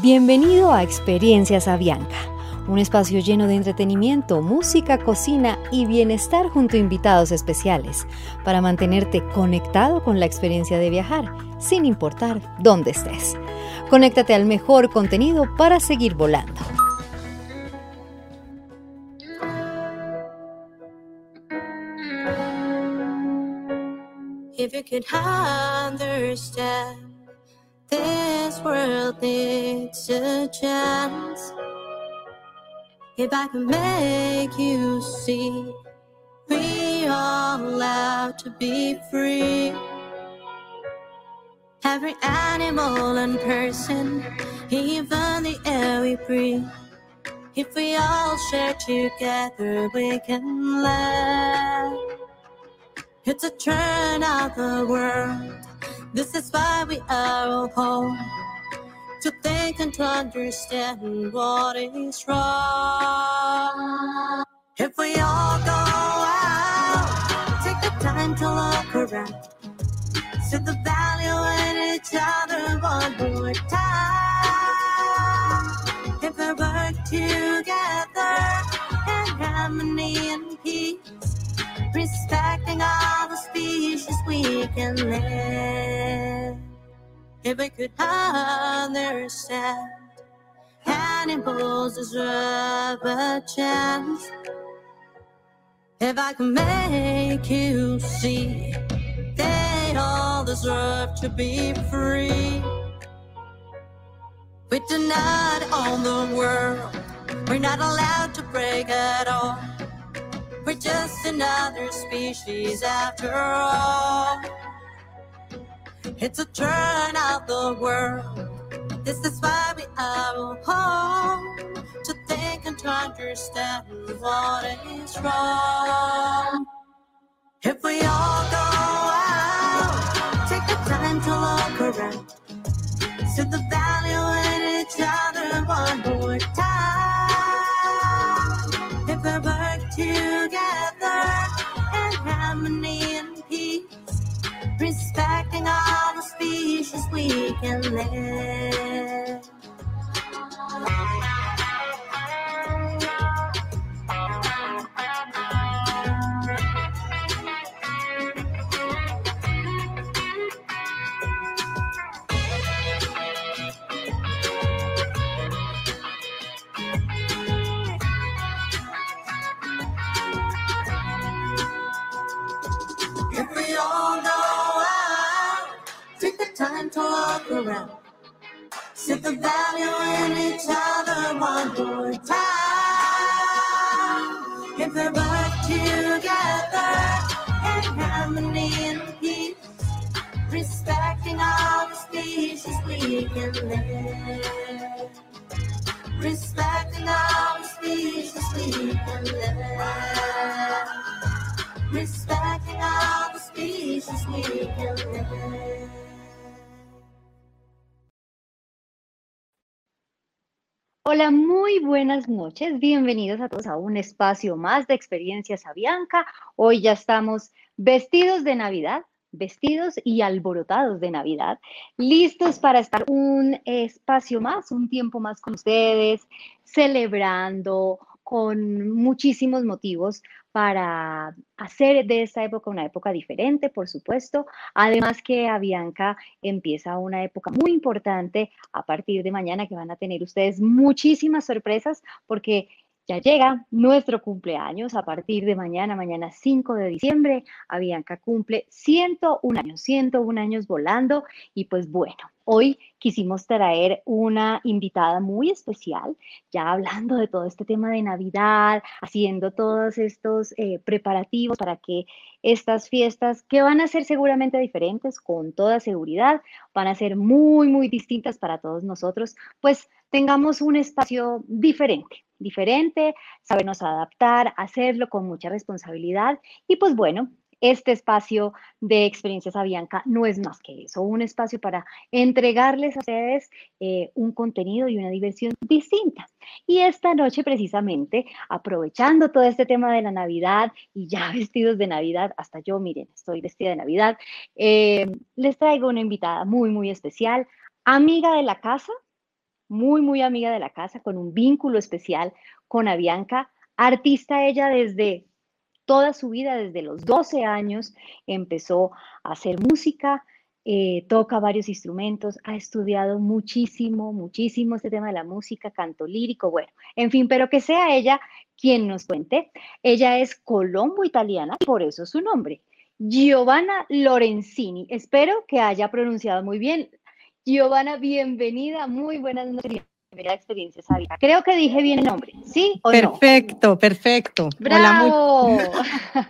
Bienvenido a Experiencias Avianca, un espacio lleno de entretenimiento, música, cocina y bienestar junto a invitados especiales para mantenerte conectado con la experiencia de viajar, sin importar dónde estés. Conéctate al mejor contenido para seguir volando. This world needs a chance. If I can make you see, we all allowed to be free. Every animal and person, even the air we breathe. If we all share together, we can laugh. It's a turn of the world this is why we are all home to think and to understand what is wrong. If we all go out, take the time to look around, see the value in each other one more time. If we work together in harmony and peace respecting species we can live. If we could understand, animals deserve a chance. If I could make you see, they all deserve to be free. We not own the world, we're not allowed to break at all. We're just another species after all. It's a turn of the world. This is why we are home to think and to understand what is wrong. If we all go out, take the time to look around, see the value in each other one more time. Harmony and peace, respecting all the species we can live. Buenas noches. Bienvenidos a todos a un espacio más de Experiencias Avianca. Hoy ya estamos vestidos de Navidad, vestidos y alborotados de Navidad, listos para estar un espacio más, un tiempo más con ustedes, celebrando con muchísimos motivos para hacer de esta época una época diferente, por supuesto. Además que Avianca empieza una época muy importante a partir de mañana que van a tener ustedes muchísimas sorpresas porque ya llega nuestro cumpleaños a partir de mañana, mañana 5 de diciembre. Avianca cumple 101 años, 101 años volando y pues bueno, hoy quisimos traer una invitada muy especial, ya hablando de todo este tema de Navidad, haciendo todos estos eh, preparativos para que estas fiestas, que van a ser seguramente diferentes, con toda seguridad, van a ser muy, muy distintas para todos nosotros, pues tengamos un espacio diferente, diferente, sabernos adaptar, hacerlo con mucha responsabilidad y pues bueno, este espacio de experiencias Avianca no es más que eso, un espacio para entregarles a ustedes eh, un contenido y una diversión distinta. Y esta noche precisamente, aprovechando todo este tema de la Navidad y ya vestidos de Navidad, hasta yo, miren, estoy vestida de Navidad, eh, les traigo una invitada muy, muy especial, amiga de la casa, muy, muy amiga de la casa, con un vínculo especial con Avianca, artista ella desde toda su vida, desde los 12 años, empezó a hacer música, eh, toca varios instrumentos, ha estudiado muchísimo, muchísimo este tema de la música, canto lírico, bueno, en fin, pero que sea ella quien nos cuente. Ella es colombo italiana, por eso su nombre. Giovanna Lorenzini. Espero que haya pronunciado muy bien. Giovanna, bienvenida, muy buenas noches. Primera experiencia sabia. Creo que dije bien el nombre, ¿sí o perfecto, no? Perfecto, ¡Bravo!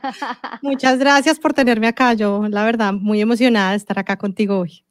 muchas gracias por tenerme acá. Yo, la verdad, muy emocionada de estar acá contigo hoy.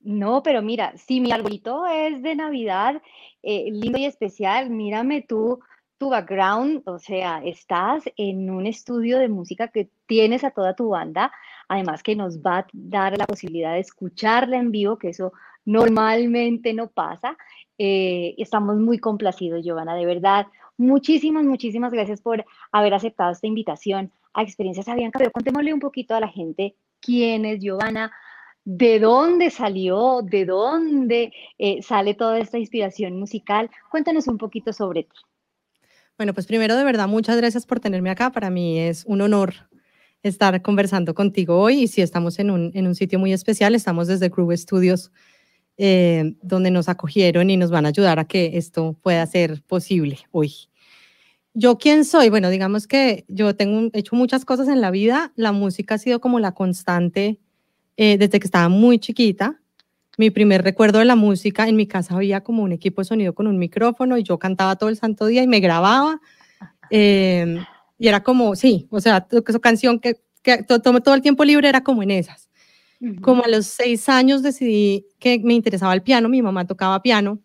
No, pero mira, si mi arbolito es de Navidad, eh, lindo y especial, mírame tú, tu background, o sea, estás en un estudio de música que tienes a toda tu banda, además que nos va a dar la posibilidad de escucharla en vivo, que eso normalmente no pasa. Eh, estamos muy complacidos, Giovanna, de verdad. Muchísimas, muchísimas gracias por haber aceptado esta invitación a Experiencias Avianca. Pero contémosle un poquito a la gente quién es Giovanna, de dónde salió, de dónde eh, sale toda esta inspiración musical. Cuéntanos un poquito sobre ti. Bueno, pues primero de verdad, muchas gracias por tenerme acá. Para mí es un honor estar conversando contigo hoy y si estamos en un, en un sitio muy especial, estamos desde Groove Studios eh, donde nos acogieron y nos van a ayudar a que esto pueda ser posible hoy. ¿Yo quién soy? Bueno, digamos que yo tengo hecho muchas cosas en la vida. La música ha sido como la constante eh, desde que estaba muy chiquita. Mi primer recuerdo de la música, en mi casa había como un equipo de sonido con un micrófono y yo cantaba todo el santo día y me grababa. Em, y era como, sí, o sea, esa canción que, que todo, todo el tiempo libre era como en esas. Como a los seis años decidí que me interesaba el piano, mi mamá tocaba piano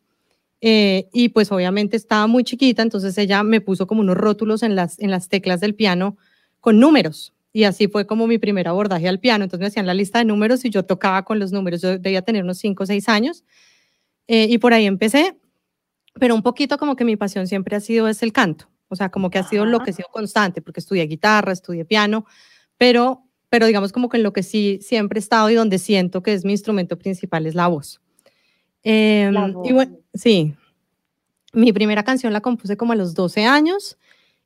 eh, y pues obviamente estaba muy chiquita, entonces ella me puso como unos rótulos en las, en las teclas del piano con números y así fue como mi primer abordaje al piano. Entonces me hacían la lista de números y yo tocaba con los números, yo debía tener unos cinco o seis años eh, y por ahí empecé, pero un poquito como que mi pasión siempre ha sido es el canto, o sea, como que ha sido lo que ha sido constante, porque estudié guitarra, estudié piano, pero pero digamos como que en lo que sí siempre he estado y donde siento que es mi instrumento principal es la voz. Em, y bueno, sí, mi primera canción la compuse como a los 12 años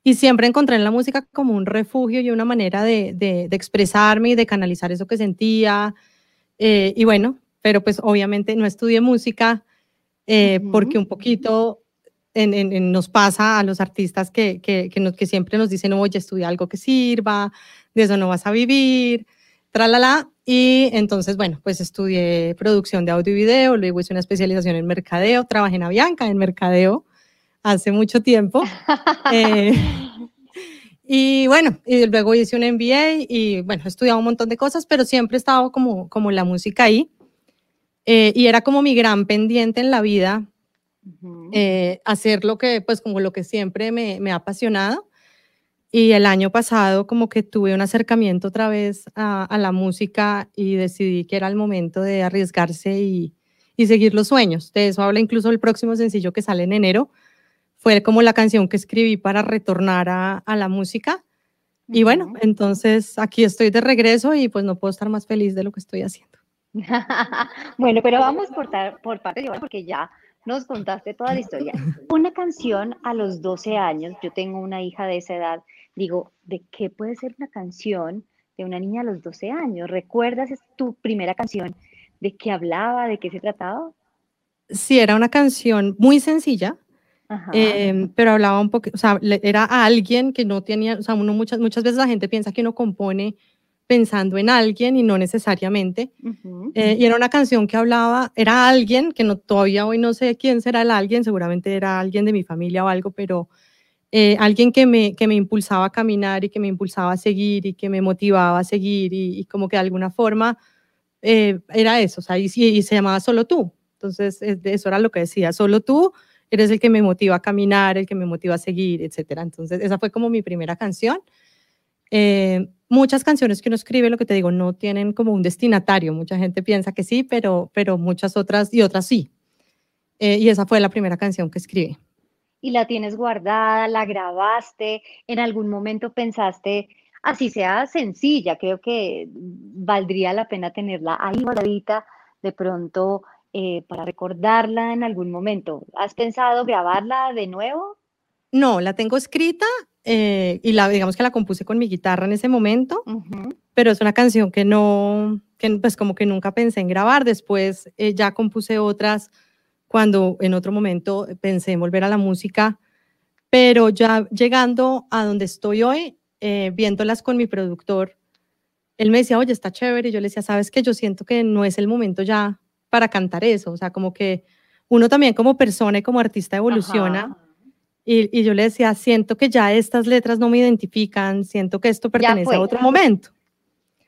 y siempre encontré en la música como un refugio y una manera de, de, expresarme y de canalizar eso que sentía. Eh, y bueno, pero pues obviamente no estudié música eh, porque un poquito en, en, nos pasa a los artistas que, que, que, que siempre nos dicen, oye, estudia algo que sirva, de eso no vas a vivir, tralala. Y entonces, bueno, pues estudié producción de audio y video, luego hice una especialización en mercadeo, trabajé en Avianca, en mercadeo, hace mucho tiempo. Eh, y bueno, y luego hice un MBA y bueno, he estudiado un montón de cosas, pero siempre he estado como, como la música ahí. Eh, y era como mi gran pendiente en la vida, eh, hacer lo que, pues como lo que siempre me, me ha apasionado. Y el año pasado como que tuve un acercamiento otra vez a, la música y decidí que era el momento de arriesgarse y, y, seguir los sueños. De eso habla incluso el próximo sencillo que sale en enero. Fue como la canción que escribí para retornar a, a la música. Y bueno, entonces aquí estoy de regreso y pues no puedo estar más feliz de lo que estoy haciendo. bueno, pero vamos por, por parte, porque ya nos contaste toda la historia. Una canción a los 12 años, yo tengo una hija de esa edad, digo, ¿de qué puede ser una canción de una niña a los 12 años? ¿Recuerdas tu primera canción? ¿De qué hablaba? ¿De qué se trataba? Sí, era una canción muy sencilla, em, pero hablaba un poco, o sea, era a alguien que no tenía, o sea, uno muchas, muchas veces la gente piensa que uno compone pensando en alguien y no necesariamente. Eh, y era una canción que hablaba, era alguien que no, todavía hoy no sé quién será el alguien, seguramente era alguien de mi familia o algo, pero eh, alguien que me, que me impulsaba a caminar y que me impulsaba a seguir y que me motivaba a seguir y, como que de alguna forma eh, era eso, o sea, y, y, se llamaba Solo tú. Entonces, eso era lo que decía, solo tú eres el que me motiva a caminar, el que me motiva a seguir, etcétera. Entonces, esa fue como mi primera canción. Eh, muchas canciones que uno escribe, lo que te digo, no tienen como un destinatario. Mucha gente piensa que sí, pero, pero muchas otras y otras sí. Eh, y esa fue la primera canción que escribí. ¿Y la tienes guardada? ¿La grabaste? ¿En algún momento pensaste, así sea sencilla, creo que valdría la pena tenerla ahí guardadita, de pronto eh, para recordarla en algún momento. ¿Has pensado grabarla de nuevo? No, la tengo escrita eh, y la, digamos que la compuse con mi guitarra en ese momento, pero es una canción que no, que pues como que nunca pensé en grabar. Después eh, ya compuse otras cuando en otro momento pensé en volver a la música, pero ya llegando a donde estoy hoy, eh, viéndolas con mi productor, él me decía, oye, está chévere, y yo le decía, sabes que yo siento que no es el momento ya para cantar eso, o sea, como que uno también como persona y como artista evoluciona. Y, y, yo le decía, siento que ya estas letras no me identifican, siento que esto pertenece a otro momento.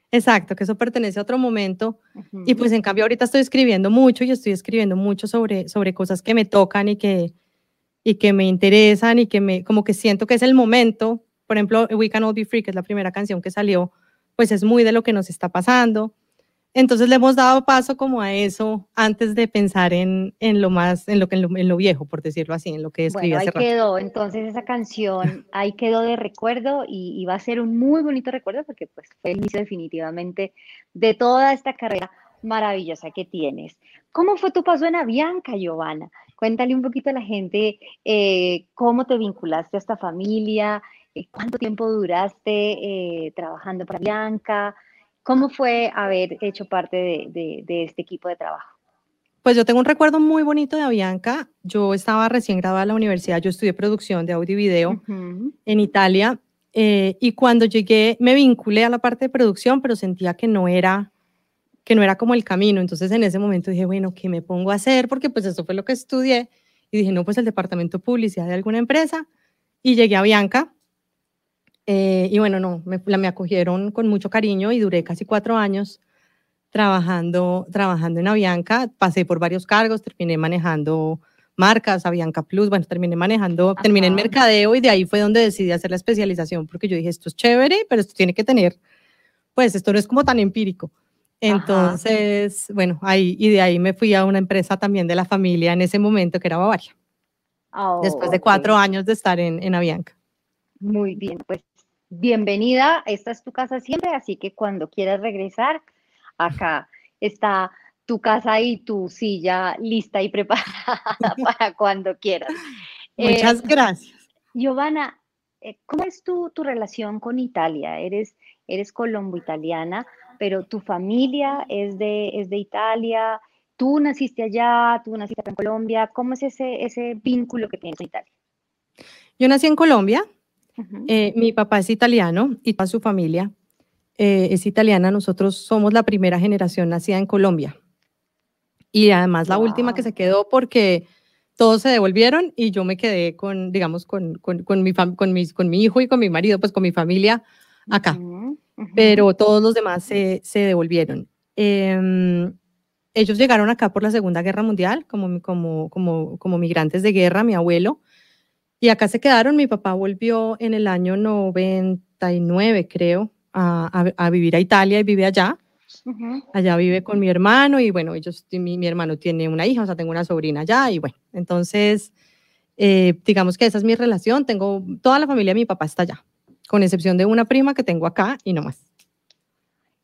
Exacto, que eso pertenece a otro momento. Y pues en cambio ahorita estoy escribiendo mucho y estoy escribiendo mucho sobre, sobre cosas que me tocan y que, y que me interesan y que me, como que siento que es el momento. Por ejemplo, We Can All Be Free, que es la primera canción que salió, pues es muy de lo que nos está pasando. Entonces le hemos dado paso como a eso antes de pensar en, en lo más, en lo, que, en lo, viejo, por decirlo así, en lo que escribí bueno, ahí quedó, entonces esa canción ahí quedó de recuerdo y, y, va a ser un muy bonito recuerdo porque pues fue el inicio definitivamente de toda esta carrera maravillosa que tienes. ¿Cómo fue tu paso en Avianca, Giovanna? Cuéntale un poquito a la gente eh, cómo te vinculaste a esta familia, eh, cuánto tiempo duraste eh, trabajando para Avianca, ¿Cómo fue haber hecho parte de, este equipo de trabajo? Pues yo tengo un recuerdo muy bonito de Avianca. Yo estaba recién graduada de la universidad, yo estudié producción de audio y video en Italia eh, y cuando llegué me vinculé a la parte de producción, pero sentía que no era que no era como el camino. Entonces en ese momento dije, bueno, ¿qué me pongo a hacer? Porque pues eso fue lo que estudié y dije, no, pues el departamento de publicidad de alguna empresa y llegué a Avianca eh, y bueno, no, me, me acogieron con mucho cariño y duré casi cuatro años trabajando, trabajando en Avianca. Pasé por varios cargos, terminé manejando marcas, Avianca Plus, bueno, terminé manejando, terminé en mercadeo y de ahí fue donde decidí hacer la especialización porque yo dije, esto es chévere, pero esto tiene que tener, pues esto no es como tan empírico. Entonces, bueno, ahí, y de ahí me fui a una empresa también de la familia en ese momento que era Bavaria. después de cuatro años de estar en, en Avianca. Muy bien, pues bienvenida, esta es tu casa siempre, así que cuando quieras regresar, acá está tu casa y tu silla lista y preparada para cuando quieras. Muchas eh, gracias. Giovanna, eh, ¿cómo es tu, tu relación con Italia? Eres, eres colombo-italiana, pero tu familia es de, es de Italia, tú naciste allá, tú naciste en Colombia, ¿cómo es ese, ese vínculo que tienes con Italia? Yo nací en Colombia, eh, mi papá es italiano y toda su familia eh, es italiana. Nosotros somos la primera generación nacida en Colombia. Y además la última que se quedó porque todos se devolvieron y yo me quedé con, digamos, con, con, con mi, con, mis, con mi hijo y con mi marido, pues con mi familia acá. Pero todos los demás se, se devolvieron. Em, ellos llegaron acá por la Segunda Guerra Mundial como, como, como, como migrantes de guerra, mi abuelo. Y acá se quedaron. Mi papá volvió en el año 99, creo, a, a, vivir a Italia y vive allá. Allá vive con mi hermano y bueno, ellos, mi, mi, hermano tiene una hija, o sea, tengo una sobrina allá y bueno, entonces, eh, digamos que esa es mi relación. Tengo toda la familia de mi papá está allá, con excepción de una prima que tengo acá y no más.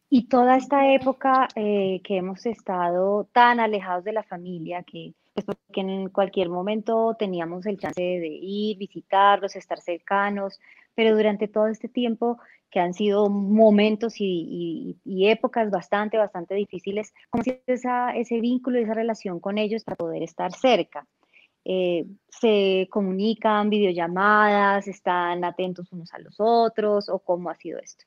Y toda esta época eh, que hemos estado tan alejados de la familia, que pues en cualquier momento teníamos el chance de ir, visitarlos, estar cercanos, pero durante todo este tiempo que han sido momentos y, épocas bastante, bastante difíciles, ¿cómo ha esa, ese vínculo y esa relación con ellos para poder estar cerca? Eh, ¿Se comunican videollamadas, están atentos unos a los otros o cómo ha sido esto?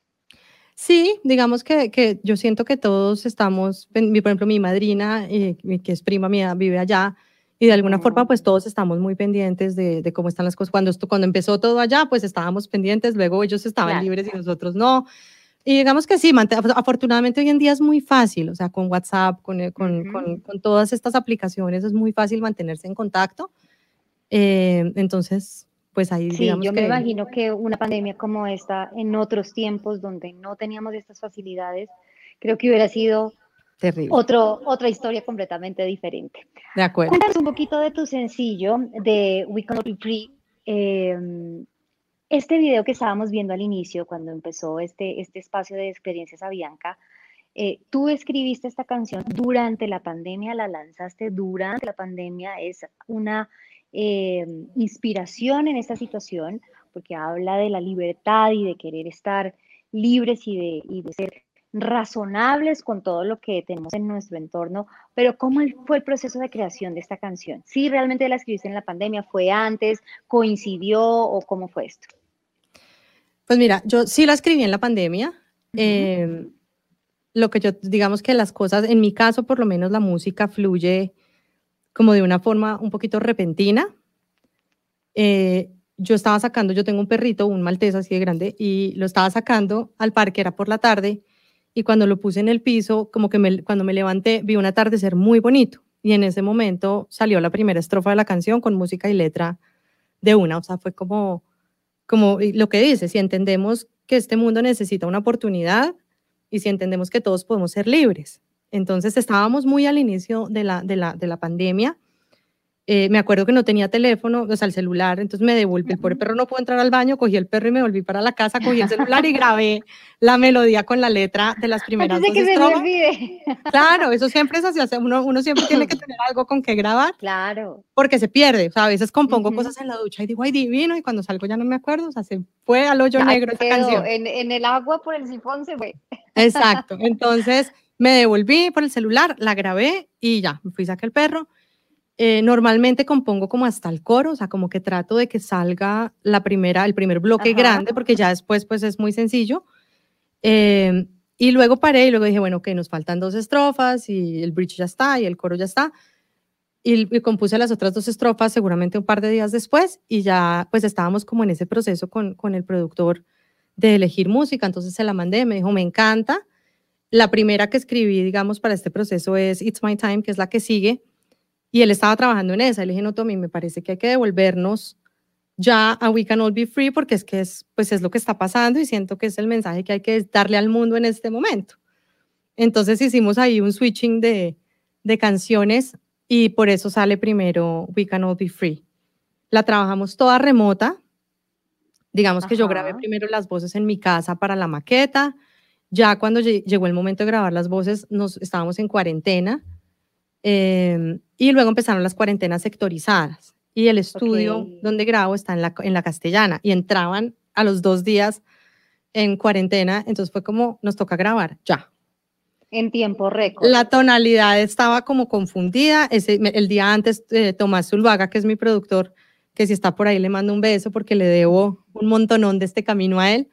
Sí, digamos que, que, yo siento que todos estamos, por ejemplo, mi madrina, eh, que es prima mía, vive allá, y de alguna forma, pues todos estamos muy pendientes de, de, cómo están las cosas. Cuando, esto, cuando empezó todo allá, pues estábamos pendientes, luego ellos estaban libres y nosotros no. Y digamos que sí, afortunadamente hoy en día es muy fácil, o sea, con WhatsApp, con, eh, con, con, con todas estas aplicaciones es muy fácil mantenerse en contacto. Eh, entonces, pues ahí sí, yo me imagino que una pandemia como esta en otros tiempos donde no teníamos estas facilidades, creo que hubiera sido Terrible. Otro, otra historia completamente diferente. De acuerdo. Cuéntanos un poquito de tu sencillo de We Cannot Be Free. Em, este video que estábamos viendo al inicio, cuando empezó este, este espacio de experiencias a Bianca, eh, tú escribiste esta canción durante la pandemia, la lanzaste durante la pandemia, es una eh, inspiración en esta situación, porque habla de la libertad y de querer estar libres y de, y de ser razonables con todo lo que tenemos en nuestro entorno, pero ¿cómo fue el proceso de creación de esta canción? ¿Sí realmente la escribiste en la pandemia? ¿Fue antes? ¿Coincidió o cómo fue esto? Pues mira, yo sí la escribí en la pandemia. Em, lo que yo, digamos que las cosas, en mi caso por lo menos la música fluye como de una forma un poquito repentina. Eh, yo estaba sacando, yo tengo un perrito, un maltés así de grande, y lo estaba sacando al parque, era por la tarde, y cuando lo puse en el piso, como que cuando me levanté, vi un atardecer muy bonito. Y en ese momento salió la primera estrofa de la canción con música y letra de una. O sea, fue como, como lo que dice, si entendemos que este mundo necesita una oportunidad y si entendemos que todos podemos ser libres. Entonces estábamos muy al inicio de la, de la, de la pandemia eh, me acuerdo que no tenía teléfono, o sea, el celular, entonces me devolví, el pobre perro no pudo entrar al baño, cogí el perro y me volví para la casa, cogí el celular y grabé la melodía con la letra de las primeras de que se olvide. Claro, eso siempre es así, uno, uno siempre tiene que tener algo con que grabar. Claro. Porque se pierde, o sea, a veces compongo cosas en la ducha y digo, ay, divino, y cuando salgo ya no me acuerdo, o sea, se fue al hoyo negro esa canción. En, en el agua por el sifón se fue. Exacto, entonces me devolví por el celular, la grabé y ya, me fui a sacar el perro eh, normalmente compongo como hasta el coro, o sea, como que trato de que salga la primera, el primer bloque grande, porque ya después pues es muy sencillo. Eh, y luego paré y luego dije, bueno, que nos faltan dos estrofas y el bridge ya está y el coro ya está. Y, compuse las otras dos estrofas seguramente un par de días después y ya pues estábamos como en ese proceso con, con el productor de elegir música, entonces se la mandé, me dijo, me encanta. La primera que escribí, digamos, para este proceso es It's My Time, que es la que sigue y él estaba trabajando en esa. Y le dije, no, Tommy, me parece que hay que devolvernos ya a We Can All Be Free porque es que es, pues es lo que está pasando y siento que es el mensaje que hay que darle al mundo en este momento. Entonces hicimos ahí un switching de, de canciones y por eso sale primero We Can All Be Free. La trabajamos toda remota. Digamos que yo grabé primero las voces en mi casa para la maqueta. Ya cuando llegó el momento de grabar las voces, nos estábamos en cuarentena Em, y luego empezaron las cuarentenas sectorizadas y el estudio donde grabo está en la, en la castellana y entraban a los dos días en cuarentena, entonces fue como nos toca grabar ya. En tiempo récord. La tonalidad estaba como confundida. Ese, el día antes, eh, Tomás Zulvaga, que es mi productor, que si está por ahí le mando un beso porque le debo un montonón de este camino a él.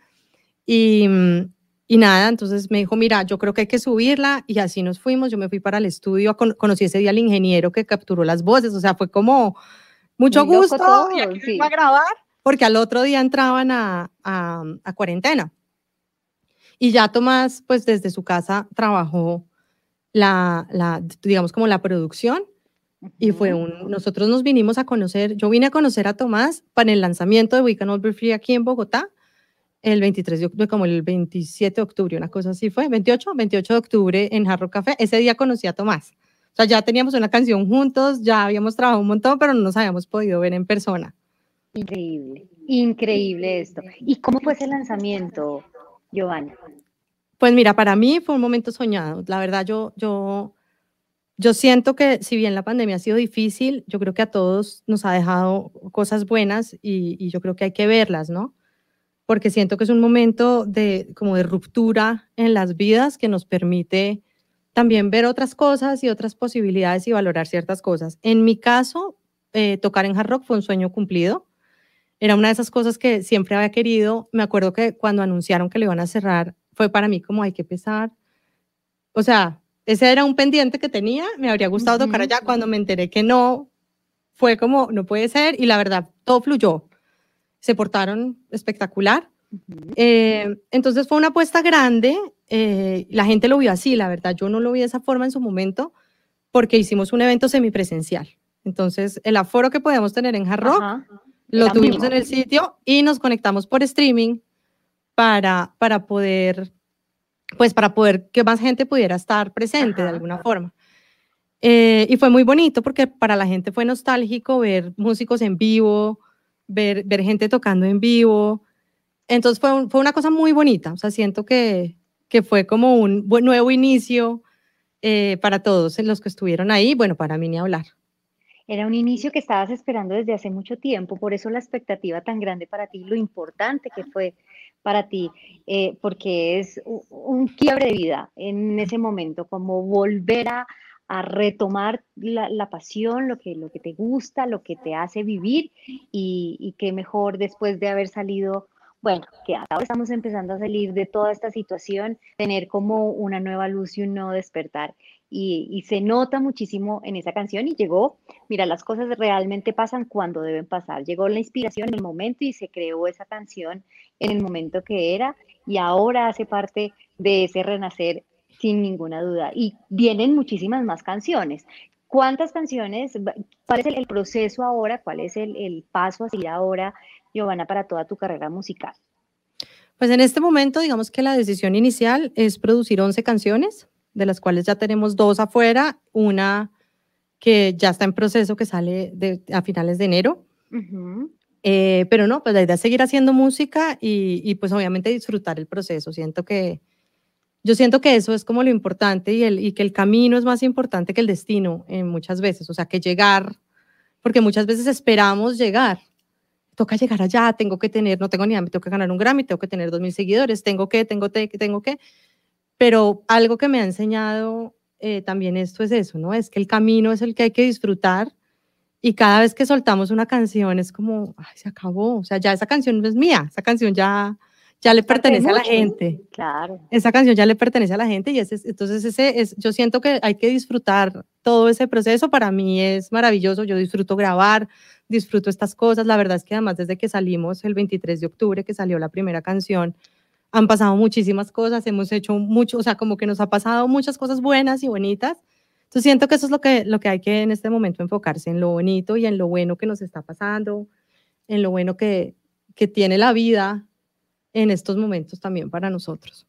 Y, mm, y nada, entonces me dijo, mira, yo creo que hay que subirla y así nos fuimos. Yo me fui para el estudio, conocí ese día al ingeniero que capturó las voces, o sea, fue como mucho gusto. y aquí a grabar, porque al otro día entraban a, a, a, cuarentena. Y ya Tomás, pues desde su casa trabajó la, la digamos, como la producción. Y fue un, nosotros nos vinimos a conocer, yo vine a conocer a Tomás para el lanzamiento de We Can All Be Free aquí en Bogotá el 23 de octubre, como el 27 de octubre, una cosa así fue, 28, 28 de octubre en Jarro Café. Ese día conocí a Tomás. O sea, ya teníamos una canción juntos, ya habíamos trabajado un montón, pero no nos habíamos podido ver en persona. Increíble, increíble esto. ¿Y cómo fue ese lanzamiento, Giovanna? Pues mira, para mí fue un momento soñado. La verdad, yo, yo, yo siento que si bien la pandemia ha sido difícil, yo creo que a todos nos ha dejado cosas buenas y, y yo creo que hay que verlas, ¿no? Porque siento que es un momento de como de ruptura en las vidas que nos permite también ver otras cosas y otras posibilidades y valorar ciertas cosas. En mi caso, eh, tocar en hard rock fue un sueño cumplido. Era una de esas cosas que siempre había querido. Me acuerdo que cuando anunciaron que le iban a cerrar, fue para mí como hay que pesar. O sea, ese era un pendiente que tenía. Me habría gustado tocar allá. Cuando me enteré que no, fue como, no puede ser. Y la verdad, todo fluyó se portaron espectacular. Eh, entonces fue una apuesta grande, eh, la gente lo vio así, la verdad, yo no lo vi de esa forma en su momento, porque hicimos un evento semipresencial. Entonces, el aforo que podíamos tener en Hard Rock lo tuvimos en el sitio y nos conectamos por streaming para, para poder, pues para poder que más gente pudiera estar presente de alguna forma. Eh, y fue muy bonito porque para la gente fue nostálgico ver músicos en vivo, ver, ver gente tocando en vivo. Entonces fue, fue una cosa muy bonita. O sea, siento que, que fue como un nuevo inicio eh, para todos los que estuvieron ahí, bueno, para mí ni hablar. Era un inicio que estabas esperando desde hace mucho tiempo, por eso la expectativa tan grande para ti, lo importante que fue para ti, eh, porque es un quiebre de vida en ese momento, como volver a, retomar la, pasión, lo que, lo que te gusta, lo que te hace vivir y, y qué mejor después de haber salido bueno, que ahora estamos empezando a salir de toda esta situación, tener como una nueva luz y un nuevo despertar. Y, se nota muchísimo en esa canción y llegó, mira, las cosas realmente pasan cuando deben pasar. Llegó la inspiración en el momento y se creó esa canción en el momento que era y ahora hace parte de ese renacer sin ninguna duda. Y vienen muchísimas más canciones. ¿Cuántas canciones? ¿Cuál es el, proceso ahora? ¿Cuál es el, el paso a seguir ahora Giovanna, para toda tu carrera musical? Pues en este momento, digamos que la decisión inicial es producir 11 canciones, de las cuales ya tenemos dos afuera, una que ya está en proceso, que sale a finales de enero. Eh, pero no, pues la idea es seguir haciendo música y, pues obviamente disfrutar el proceso. Siento que, yo siento que eso es como lo importante y, el, y que el camino es más importante que el destino eh, muchas veces. O sea, que llegar, porque muchas veces esperamos llegar toca llegar allá, tengo que tener, no tengo ni idea, me tengo que ganar un Grammy, tengo que tener dos mil seguidores, tengo que, tengo que, tengo que. Pero algo que me ha enseñado eh, también esto es eso, ¿no? Es que el camino es el que hay que disfrutar y cada vez que soltamos una canción es como, ay, se acabó, o sea, ya esa canción no es mía, esa canción ya, ya le pertenece a la gente. Claro. Esa canción ya le pertenece a la gente y ese, entonces ese es, yo siento que hay que disfrutar todo ese proceso. Para mí es maravilloso, yo disfruto grabar, disfruto estas cosas. La verdad es que además desde que salimos el 23 de octubre, que salió la primera canción, han pasado muchísimas cosas, hemos hecho mucho, o sea, como que nos ha pasado muchas cosas buenas y bonitas. Entonces siento que eso es lo que, lo que hay que en este momento enfocarse, en lo bonito y en lo bueno que nos está pasando, en lo bueno que, que tiene la vida en estos momentos también para nosotros.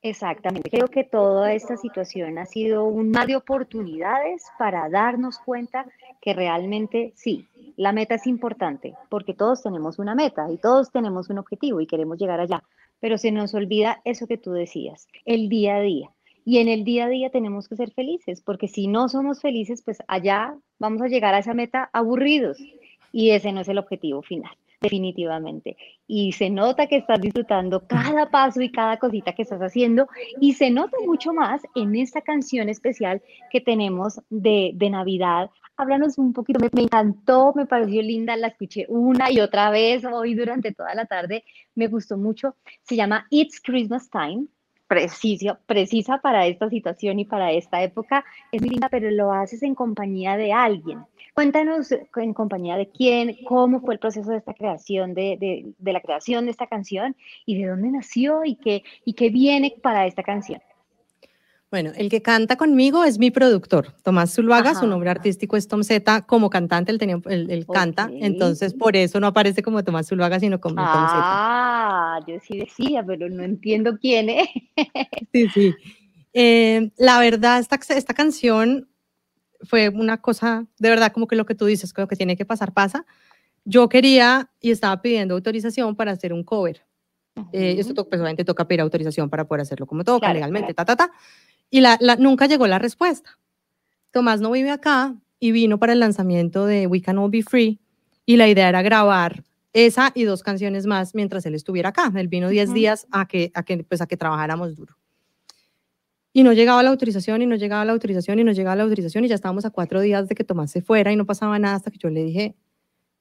Exactamente. Creo que toda esta situación ha sido un mar de oportunidades para darnos cuenta que realmente sí, la meta es importante, porque todos tenemos una meta y todos tenemos un objetivo y queremos llegar allá, pero se nos olvida eso que tú decías, el día a día. Y en el día a día tenemos que ser felices, porque si no somos felices, pues allá vamos a llegar a esa meta aburridos y ese no es el objetivo final definitivamente. Y se nota que estás disfrutando cada paso y cada cosita que estás haciendo y se nota mucho más en esta canción especial que tenemos de, de Navidad. Háblanos un poquito, me, encantó, me pareció linda, la escuché una y otra vez hoy durante toda la tarde, me gustó mucho. Se llama It's Christmas Time, precisa, precisa para esta situación y para esta época. Es muy linda, pero lo haces en compañía de alguien. Cuéntanos en compañía de quién, cómo fue el proceso de esta creación, de, de, la creación de esta canción y de dónde nació y qué, y qué viene para esta canción. Bueno, el que canta conmigo es mi productor, Tomás Zuluaga, su nombre artístico es Tom Z, como cantante él, tenía, él, canta, entonces por eso no aparece como Tomás Zuluaga, sino como Tom Z. Ah, yo sí decía, pero no entiendo quién es. sí, sí. Eh, la verdad, esta, esta canción fue una cosa, de verdad, como que lo que tú dices, que lo que tiene que pasar pasa. Yo quería y estaba pidiendo autorización para hacer un cover. Eh, esto pues, obviamente toca pedir autorización para poder hacerlo como toca, legalmente, ta, ta, ta. Y la, nunca llegó la respuesta. Tomás no vive acá y vino para el lanzamiento de We Can All Be Free y la idea era grabar esa y dos canciones más mientras él estuviera acá. Él vino 10 días a que, a, que, pues, a que trabajáramos duro. Y no llegaba la autorización y no llegaba la autorización y no llegaba la autorización y ya estábamos a cuatro días de que Tomás se fuera y no pasaba nada hasta que yo le dije,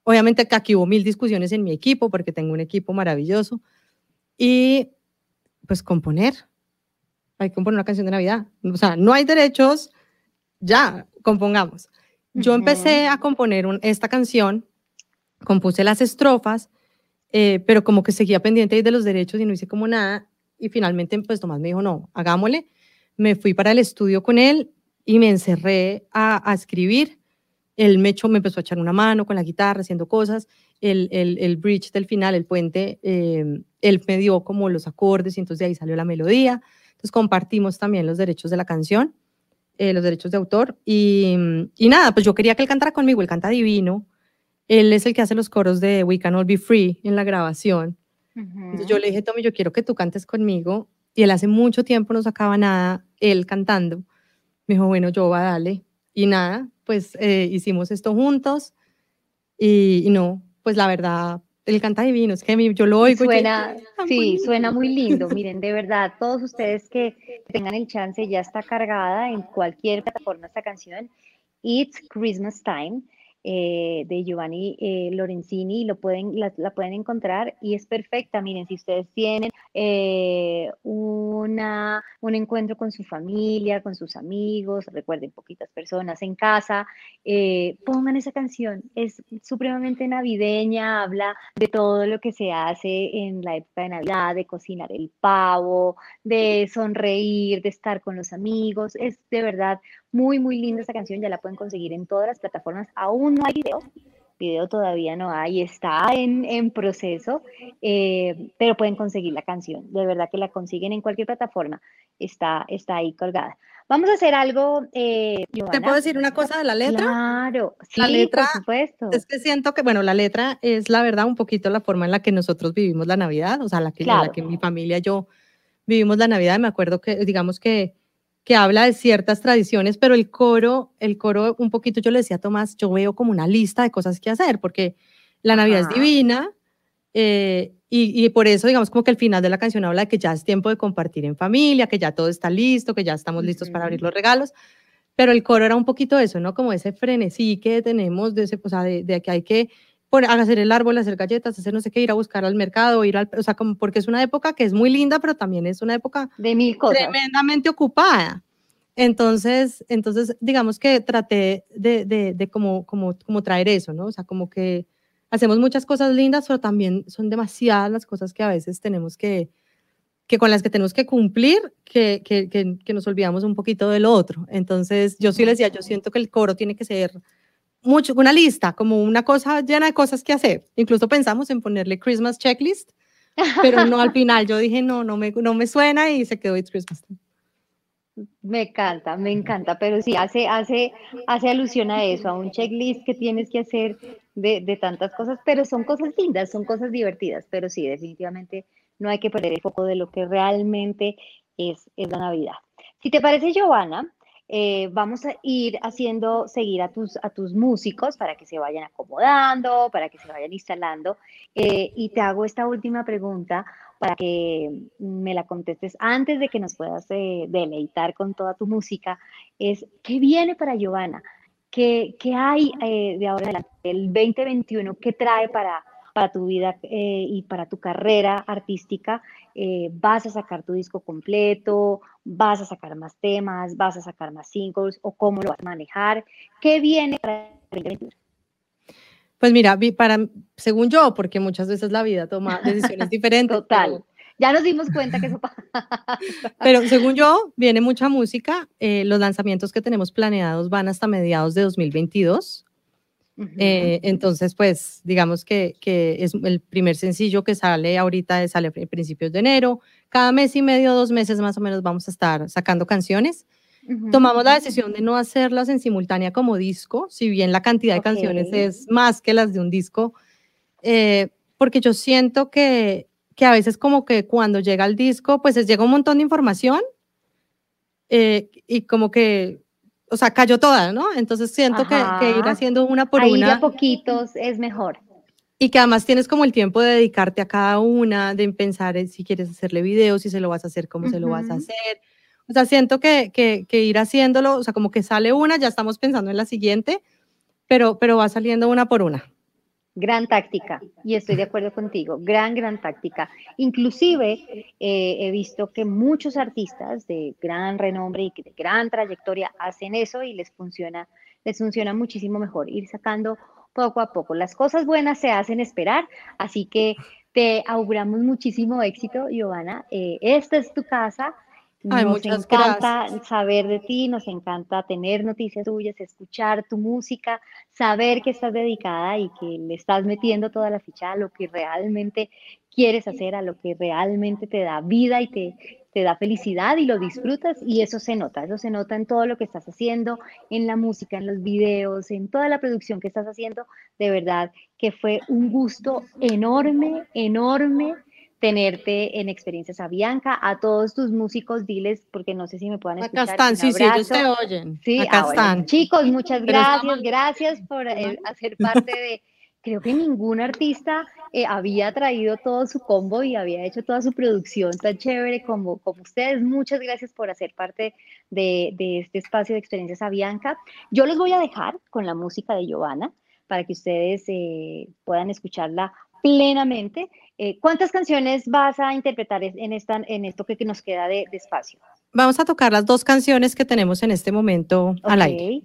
obviamente que aquí hubo mil discusiones en mi equipo porque tengo un equipo maravilloso y pues componer, hay que componer una canción de Navidad, o sea, no hay derechos, ya, compongamos. Yo empecé a componer esta canción, compuse las estrofas, eh, pero como que seguía pendiente de los derechos y no hice como nada y finalmente pues Tomás me dijo, no, hagámosle me fui para el estudio con él y me encerré a, escribir. Él me, echó, me empezó a echar una mano con la guitarra, haciendo cosas. El, el, el bridge del final, el puente, em, él me dio como los acordes y entonces de ahí salió la melodía. Entonces compartimos también los derechos de la canción, eh, los derechos de autor. Y, y, nada, pues yo quería que él cantara conmigo, él canta divino. Él es el que hace los coros de We Can All Be Free en la grabación. Entonces yo le dije, Tommy, yo quiero que tú cantes conmigo y él hace mucho tiempo no sacaba nada, él cantando. Me dijo, bueno, yo voy a darle. Y nada, pues eh, hicimos esto juntos y, no, pues la verdad, él canta divino, es que yo lo oigo. Suena, sí, suena muy lindo. Miren, de verdad, todos ustedes que tengan el chance, ya está cargada en cualquier plataforma esta canción. It's Christmas Time. Eh, de Giovanni eh, Lorenzini, lo pueden, la, pueden encontrar y es perfecta. Miren, si ustedes tienen eh, una, un encuentro con su familia, con sus amigos, recuerden, poquitas personas en casa, pongan esa canción. Es supremamente navideña, habla de todo lo que se hace en la época de Navidad, de cocinar el pavo, de sonreír, de estar con los amigos. Es de verdad muy, muy linda esta canción, ya la pueden conseguir en todas las plataformas. Aún no hay video, video todavía no hay, está en, en proceso, eh, pero pueden conseguir la canción. De verdad que la consiguen en cualquier plataforma, está, está ahí colgada. Vamos a hacer algo. Eh, ¿Te puedo decir una cosa de la letra? Claro, sí, la letra, por supuesto. Es que siento que, bueno, la letra es la verdad un poquito la forma en la que nosotros vivimos la Navidad, o sea, la que, la que mi familia y yo vivimos la Navidad. Me acuerdo que, digamos que que habla de ciertas tradiciones, pero el coro, el coro un poquito, yo le decía a Tomás, yo veo como una lista de cosas que hacer, porque la Navidad es divina eh, y, por eso, digamos, como que el final de la canción habla de que ya es tiempo de compartir en familia, que ya todo está listo, que ya estamos listos para abrir los regalos, pero el coro era un poquito eso, ¿no? Como ese frenesí que tenemos, de, ese, o sea, de, de que hay que por hacer el árbol, hacer galletas, hacer no sé qué, ir a buscar al mercado, ir al, o sea, como porque es una época que es muy linda, pero también es una época de mil cosas. tremendamente ocupada. Entonces, entonces digamos que traté de, de, de como, como, como traer eso, ¿no? O sea, como que hacemos muchas cosas lindas, pero también son demasiadas las cosas que a veces tenemos que, que con las que tenemos que cumplir, que, que, que, que nos olvidamos un poquito de lo otro. Entonces, yo sí les decía, yo siento que el coro tiene que ser mucho, una lista, como una cosa llena de cosas que hacer. Incluso pensamos en ponerle Christmas checklist, pero no al final. Yo dije, no, no me, no me suena y se quedó It's Christmas. Me encanta, me encanta, pero sí, hace, hace, hace alusión a eso, a un checklist que tienes que hacer de, de tantas cosas, pero son cosas lindas, son cosas divertidas, pero sí, definitivamente no hay que perder el foco de lo que realmente es, es la Navidad. Si te parece, Giovanna, eh, vamos a ir haciendo seguir a tus, a tus músicos para que se vayan acomodando, para que se vayan instalando. Eh, y te hago esta última pregunta para que me la contestes antes de que nos puedas eh, deleitar con toda tu música. Es, ¿qué viene para Giovanna? ¿Qué, qué hay de ahora adelante? El 2021, ¿qué trae para, para tu vida eh, y para tu carrera artística, eh, vas a sacar tu disco completo, vas a sacar más temas, vas a sacar más singles o cómo lo vas a manejar. ¿Qué viene para Pues mira, para, según yo, porque muchas veces la vida toma decisiones diferentes. Total. ya nos dimos cuenta que eso pasa. Pero según yo, viene mucha música. Eh, los lanzamientos que tenemos planeados van hasta mediados de 2022. Eh, entonces, pues, digamos que, que, es el primer sencillo que sale ahorita, sale a principios de enero. Cada mes y medio, dos meses más o menos, vamos a estar sacando canciones. Tomamos la decisión de no hacerlas en simultánea como disco, si bien la cantidad de canciones es más que las de un disco, eh, porque yo siento que, que a veces como que cuando llega el disco, pues llega un montón de información eh, y como que o sea, cayó toda, ¿no? Entonces siento que, ir haciendo una por Ahí una. a poquitos es mejor. Y que además tienes como el tiempo de dedicarte a cada una, de pensar si quieres hacerle videos, si se lo vas a hacer, cómo se lo vas a hacer. O sea, siento que, que, que, ir haciéndolo, o sea, como que sale una, ya estamos pensando en la siguiente, pero, pero va saliendo una por una. Gran táctica, y estoy de acuerdo contigo, gran, gran táctica. Inclusive eh, he visto que muchos artistas de gran renombre y de gran trayectoria hacen eso y les funciona, les funciona muchísimo mejor ir sacando poco a poco. Las cosas buenas se hacen esperar, así que te auguramos muchísimo éxito, Giovanna. Eh, esta es tu casa, nos encanta saber de ti, nos encanta tener noticias tuyas, escuchar tu música, saber que estás dedicada y que le estás metiendo toda la ficha a lo que realmente quieres hacer, a lo que realmente te da vida y te, te da felicidad y lo disfrutas y eso se nota, eso se nota en todo lo que estás haciendo, en la música, en los videos, en toda la producción que estás haciendo. De verdad que fue un gusto enorme, enorme tenerte en Experiencias a Bianca. A todos tus músicos, diles, porque no sé si me puedan escuchar. Acá están, sí, sí, ellos te oyen. Sí, acá ah, están. Chicos, muchas gracias, gracias por eh, hacer parte de... Creo que ningún artista eh, había traído todo su combo y había hecho toda su producción tan chévere como, como ustedes. Muchas gracias por hacer parte de, de este espacio de Experiencias a Bianca. Yo los voy a dejar con la música de Giovanna para que ustedes eh, puedan escucharla plenamente. Eh, ¿Cuántas canciones vas a interpretar en, esta, en esto que, que nos queda de, de espacio? Vamos a tocar las dos canciones que tenemos en este momento al aire.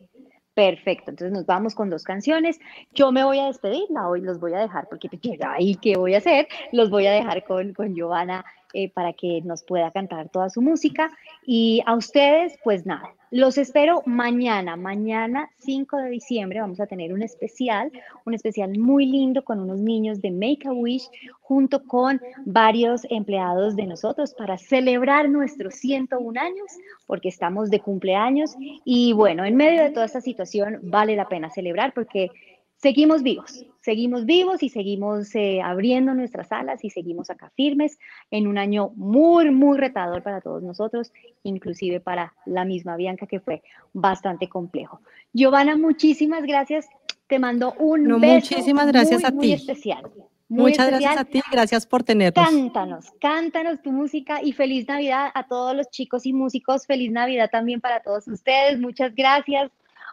Perfecto, entonces nos vamos con dos canciones. Yo me voy a despedir, la hoy los voy a dejar porque pues, ahí qué voy a hacer, los voy a dejar con, con Giovanna eh, para que nos pueda cantar toda su música. Y a ustedes, pues nada, los espero mañana, mañana 5 de diciembre vamos a tener un especial, un especial muy lindo con unos niños de Make a Wish junto con varios empleados de nosotros para celebrar nuestros 101 años, porque estamos de cumpleaños y bueno, en medio de toda esta situación vale la pena celebrar porque seguimos vivos, seguimos vivos y seguimos eh, abriendo nuestras alas y seguimos acá firmes en un año muy, muy retador para todos nosotros, inclusive para la misma Bianca que fue bastante complejo. Giovanna, muchísimas gracias. Te mando un No, beso muchísimas gracias muy, a muy ti. especial. muy Muchas gracias especial. a ti, gracias por tenernos. Cántanos, cántanos tu música y feliz Navidad a todos los chicos y músicos. Feliz Navidad también para todos ustedes. Muchas gracias.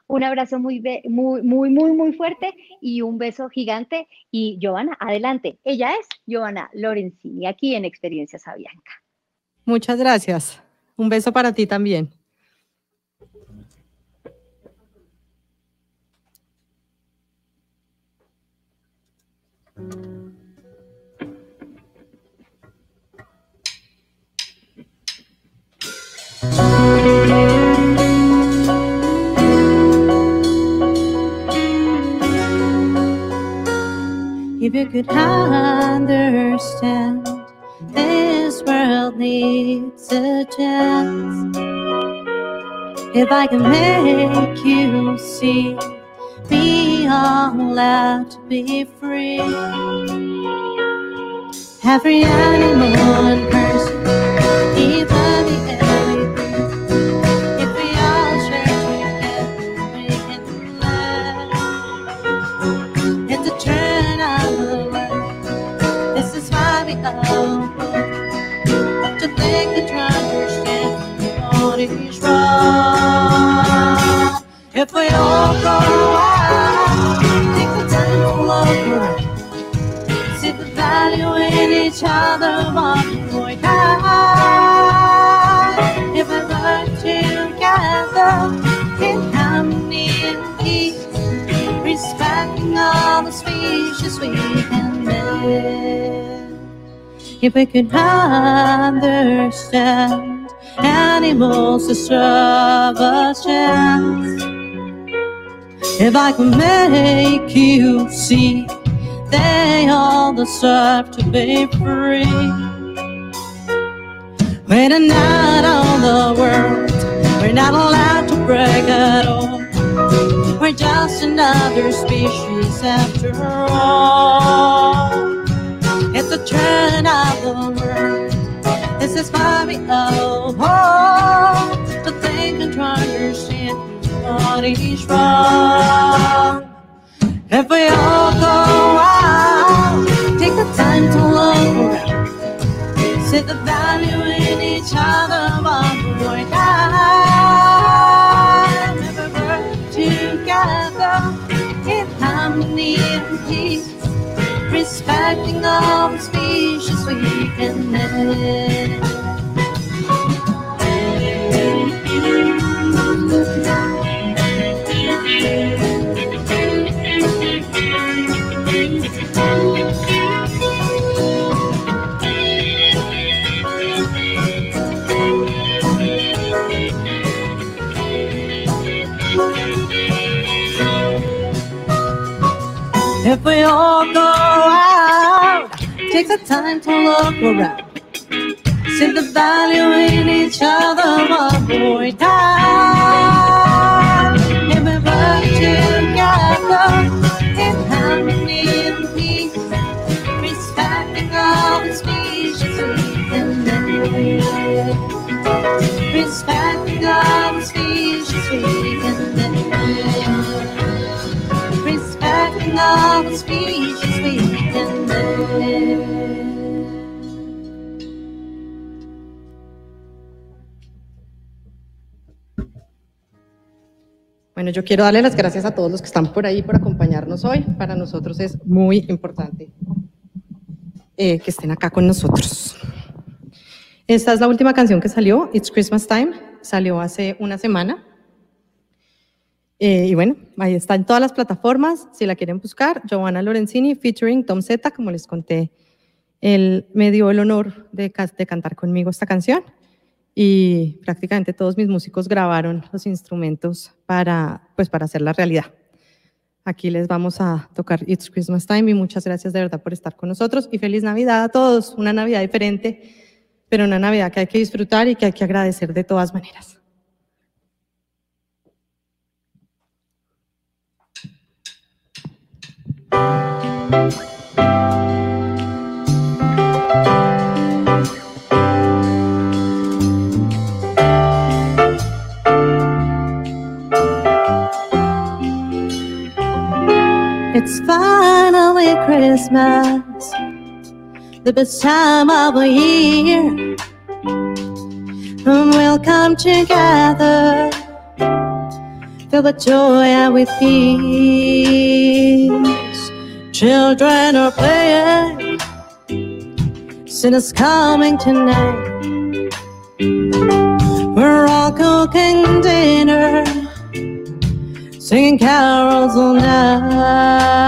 Un abrazo muy, muy, muy, muy, muy fuerte y un beso gigante. Y Giovanna, adelante. Ella es Giovanna Lorenzini, aquí en Experiencias a Bianca. Muchas gracias. Un beso para ti también. If you could understand, this world needs a chance. If I can make you see, we are allowed to be free. Every animal and person, we all go out, take the time to look around, see the value in each other, one point high. If we work together in harmony and peace respecting all the species we can live. If we could understand animals deserve a chance. If I could make you see, they all deserve to be free. We're not on the world, we're not allowed to break at all. We're just another species after all. It's a turn of the world. This is why we all what is wrong. If we all go out, take the time to look around, see the value in each other, one more time. If we work together in harmony and peace, respecting all the species we can live. If we all go out, take the time to look around. See the value in each other one more time. Bueno, yo quiero darle las gracias a todos los que están por ahí por acompañarnos hoy. Para nosotros es muy importante eh, que estén acá con nosotros. Esta es la última canción que salió, It's Christmas Time. Salió hace una semana. Eh, y bueno, ahí está en todas las plataformas. Si la quieren buscar, Giovanna Lorenzini featuring Tom Zeta, como les conté, él me dio el honor de, de cantar conmigo esta canción y prácticamente todos mis músicos grabaron los instrumentos para, pues, para hacer la realidad. Aquí les vamos a tocar It's Christmas Time y muchas gracias de verdad por estar con nosotros y feliz Navidad a todos, una Navidad diferente, pero una Navidad que hay que disfrutar y que hay que agradecer de todas maneras. It's Christmas, the best time of the year. And we'll come together, feel the joy and with peace. Children are playing, sinners coming tonight. We're all cooking dinner singing carols all night.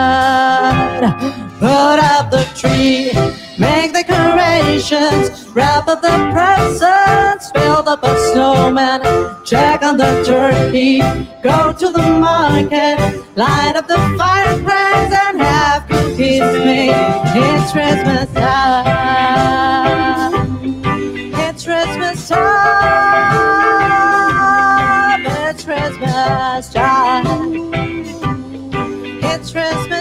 Put up the tree, make decorations, wrap up the presents, build up a snowman, check on the turkey, go to the market, light up the fireplace, and have cookies made. It's Christmas time. It's Christmas time. It's Christmas time. It's Christmas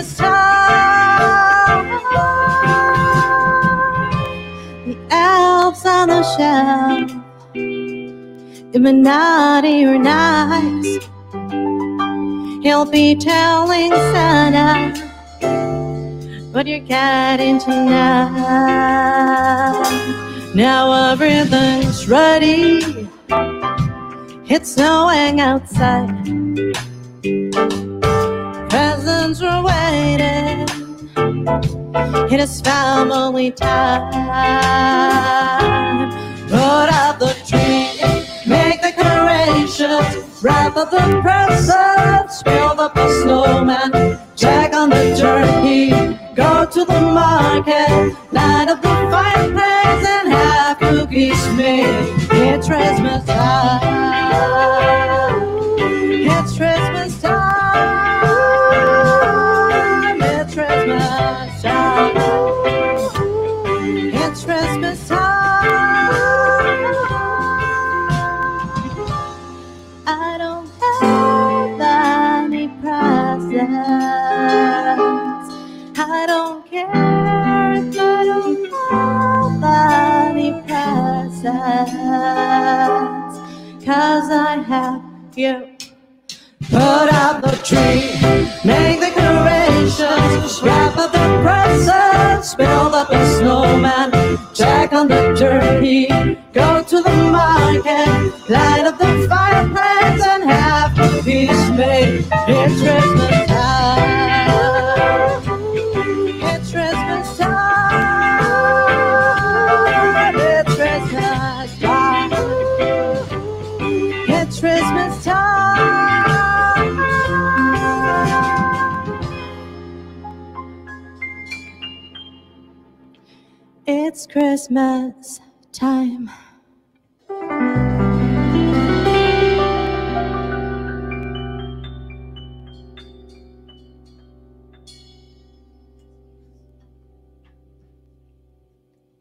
shelf. It may not or. He'll be telling Santa what you're getting tonight. Now everything's ready. It's snowing outside. Presents are waiting. It is family time. Put up the tree, make the decorations, wrap up the presents, build up a snowman, check on the turkey, go to the market, light up the fireplace, and have cookies made. It's Christmas time. Have you. Put out the tree, make decorations, wrap up the presents, build up a snowman, check on the turkey, go to the market, light up the fireplace, and have cookies made. It's Christmas Christmas time.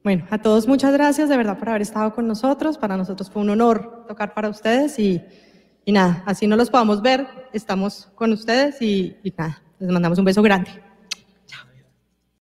Bueno, a todos muchas gracias de verdad por haber estado con nosotros. Para nosotros fue un honor tocar para ustedes y, y nada, así no los podamos ver, estamos con ustedes y, y nada, les mandamos un beso grande.